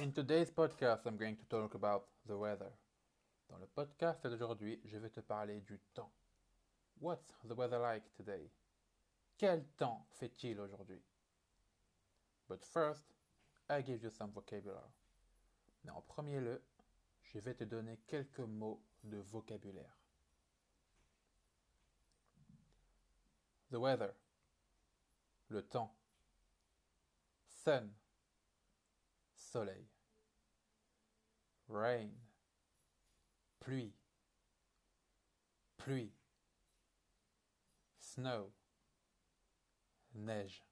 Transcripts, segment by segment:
In today's podcast, I'm going to talk about the weather. Dans le podcast d'aujourd'hui, je vais te parler du temps. What's the weather like today? Quel temps fait-il aujourd'hui? But first, I give you some vocabulary. Mais en premier lieu, je vais te donner quelques mots de vocabulaire. The weather. Le temps. Sun. Soleil. Rain. Pluie. Pluie. Snow. Neige.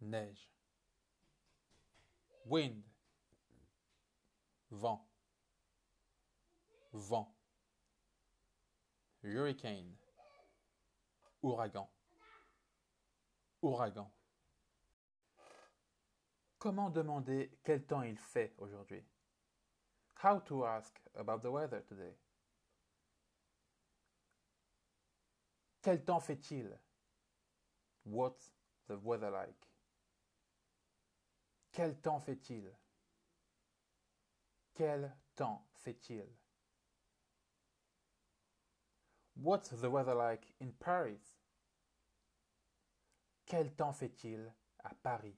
Neige. Wind. Vent. Vent. Hurricane. Ouragan. Ouragan. Comment demander quel temps il fait aujourd'hui? How to ask about the weather today? Quel temps fait-il? What's the weather like? Quel temps fait-il? Quel temps fait-il? What's the weather like in Paris? Quel temps fait-il à Paris?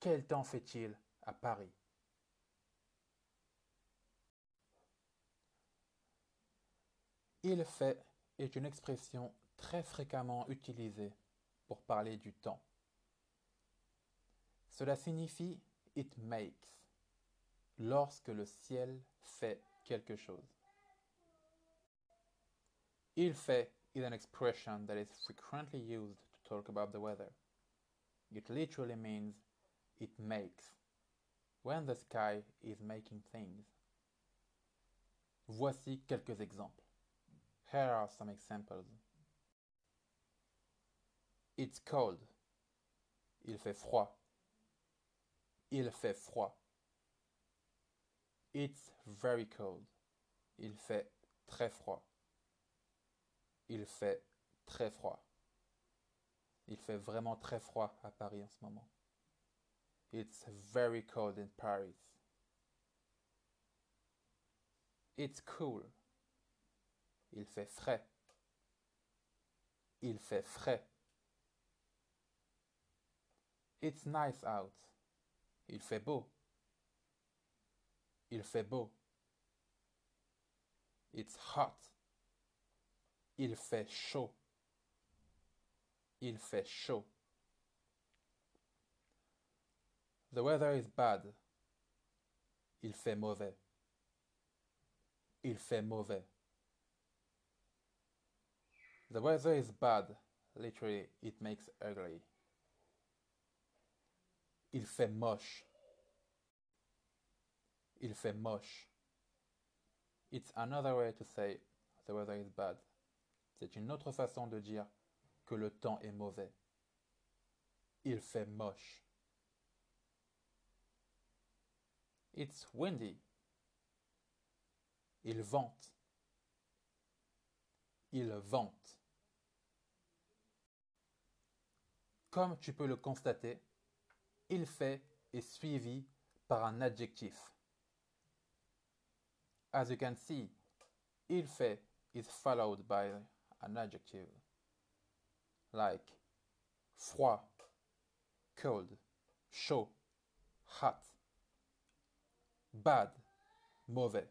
Quel temps fait-il à Paris? Il fait est une expression très fréquemment utilisée pour parler du temps. Cela signifie it makes lorsque le ciel fait quelque chose. Il fait is an expression that is frequently used to talk about the weather. It literally means it makes when the sky is making things. Voici quelques exemples. Here are some examples. It's cold. Il fait froid. Il fait froid. It's very cold. Il fait très froid. Il fait très froid. Il fait vraiment très froid à Paris en ce moment. It's very cold in Paris. It's cool. Il fait frais. Il fait frais. It's nice out. Il fait beau. Il fait beau. It's hot. Il fait chaud. Il fait chaud. The weather is bad. Il fait mauvais. Il fait mauvais. The weather is bad. Literally, it makes ugly. Il fait moche. Il fait moche. It's another way to say the weather is bad. C'est une autre façon de dire que le temps est mauvais. Il fait moche. It's windy. Il vente. Il vente. Comme tu peux le constater, il fait est suivi par un adjectif. As you can see, il fait is followed by an adjective like froid, cold, chaud, hot, bad, mauvais.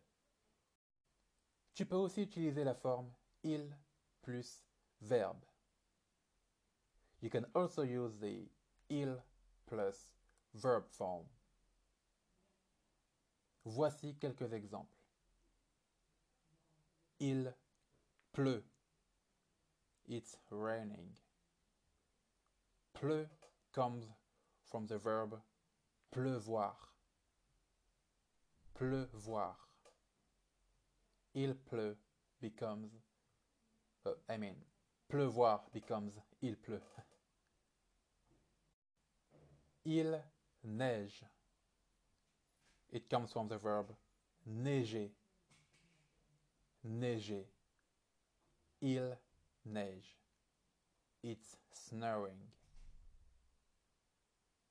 Tu peux aussi utiliser la forme il plus verbe. You can also use the il plus verb form. Voici quelques exemples. Il pleut. It's raining. Pleu comes from the verb pleuvoir. Pleuvoir. Il pleut becomes, uh, I mean, pleuvoir becomes il pleut. Il neige. It comes from the verb neiger. Neiger. Il neige. It's snowing.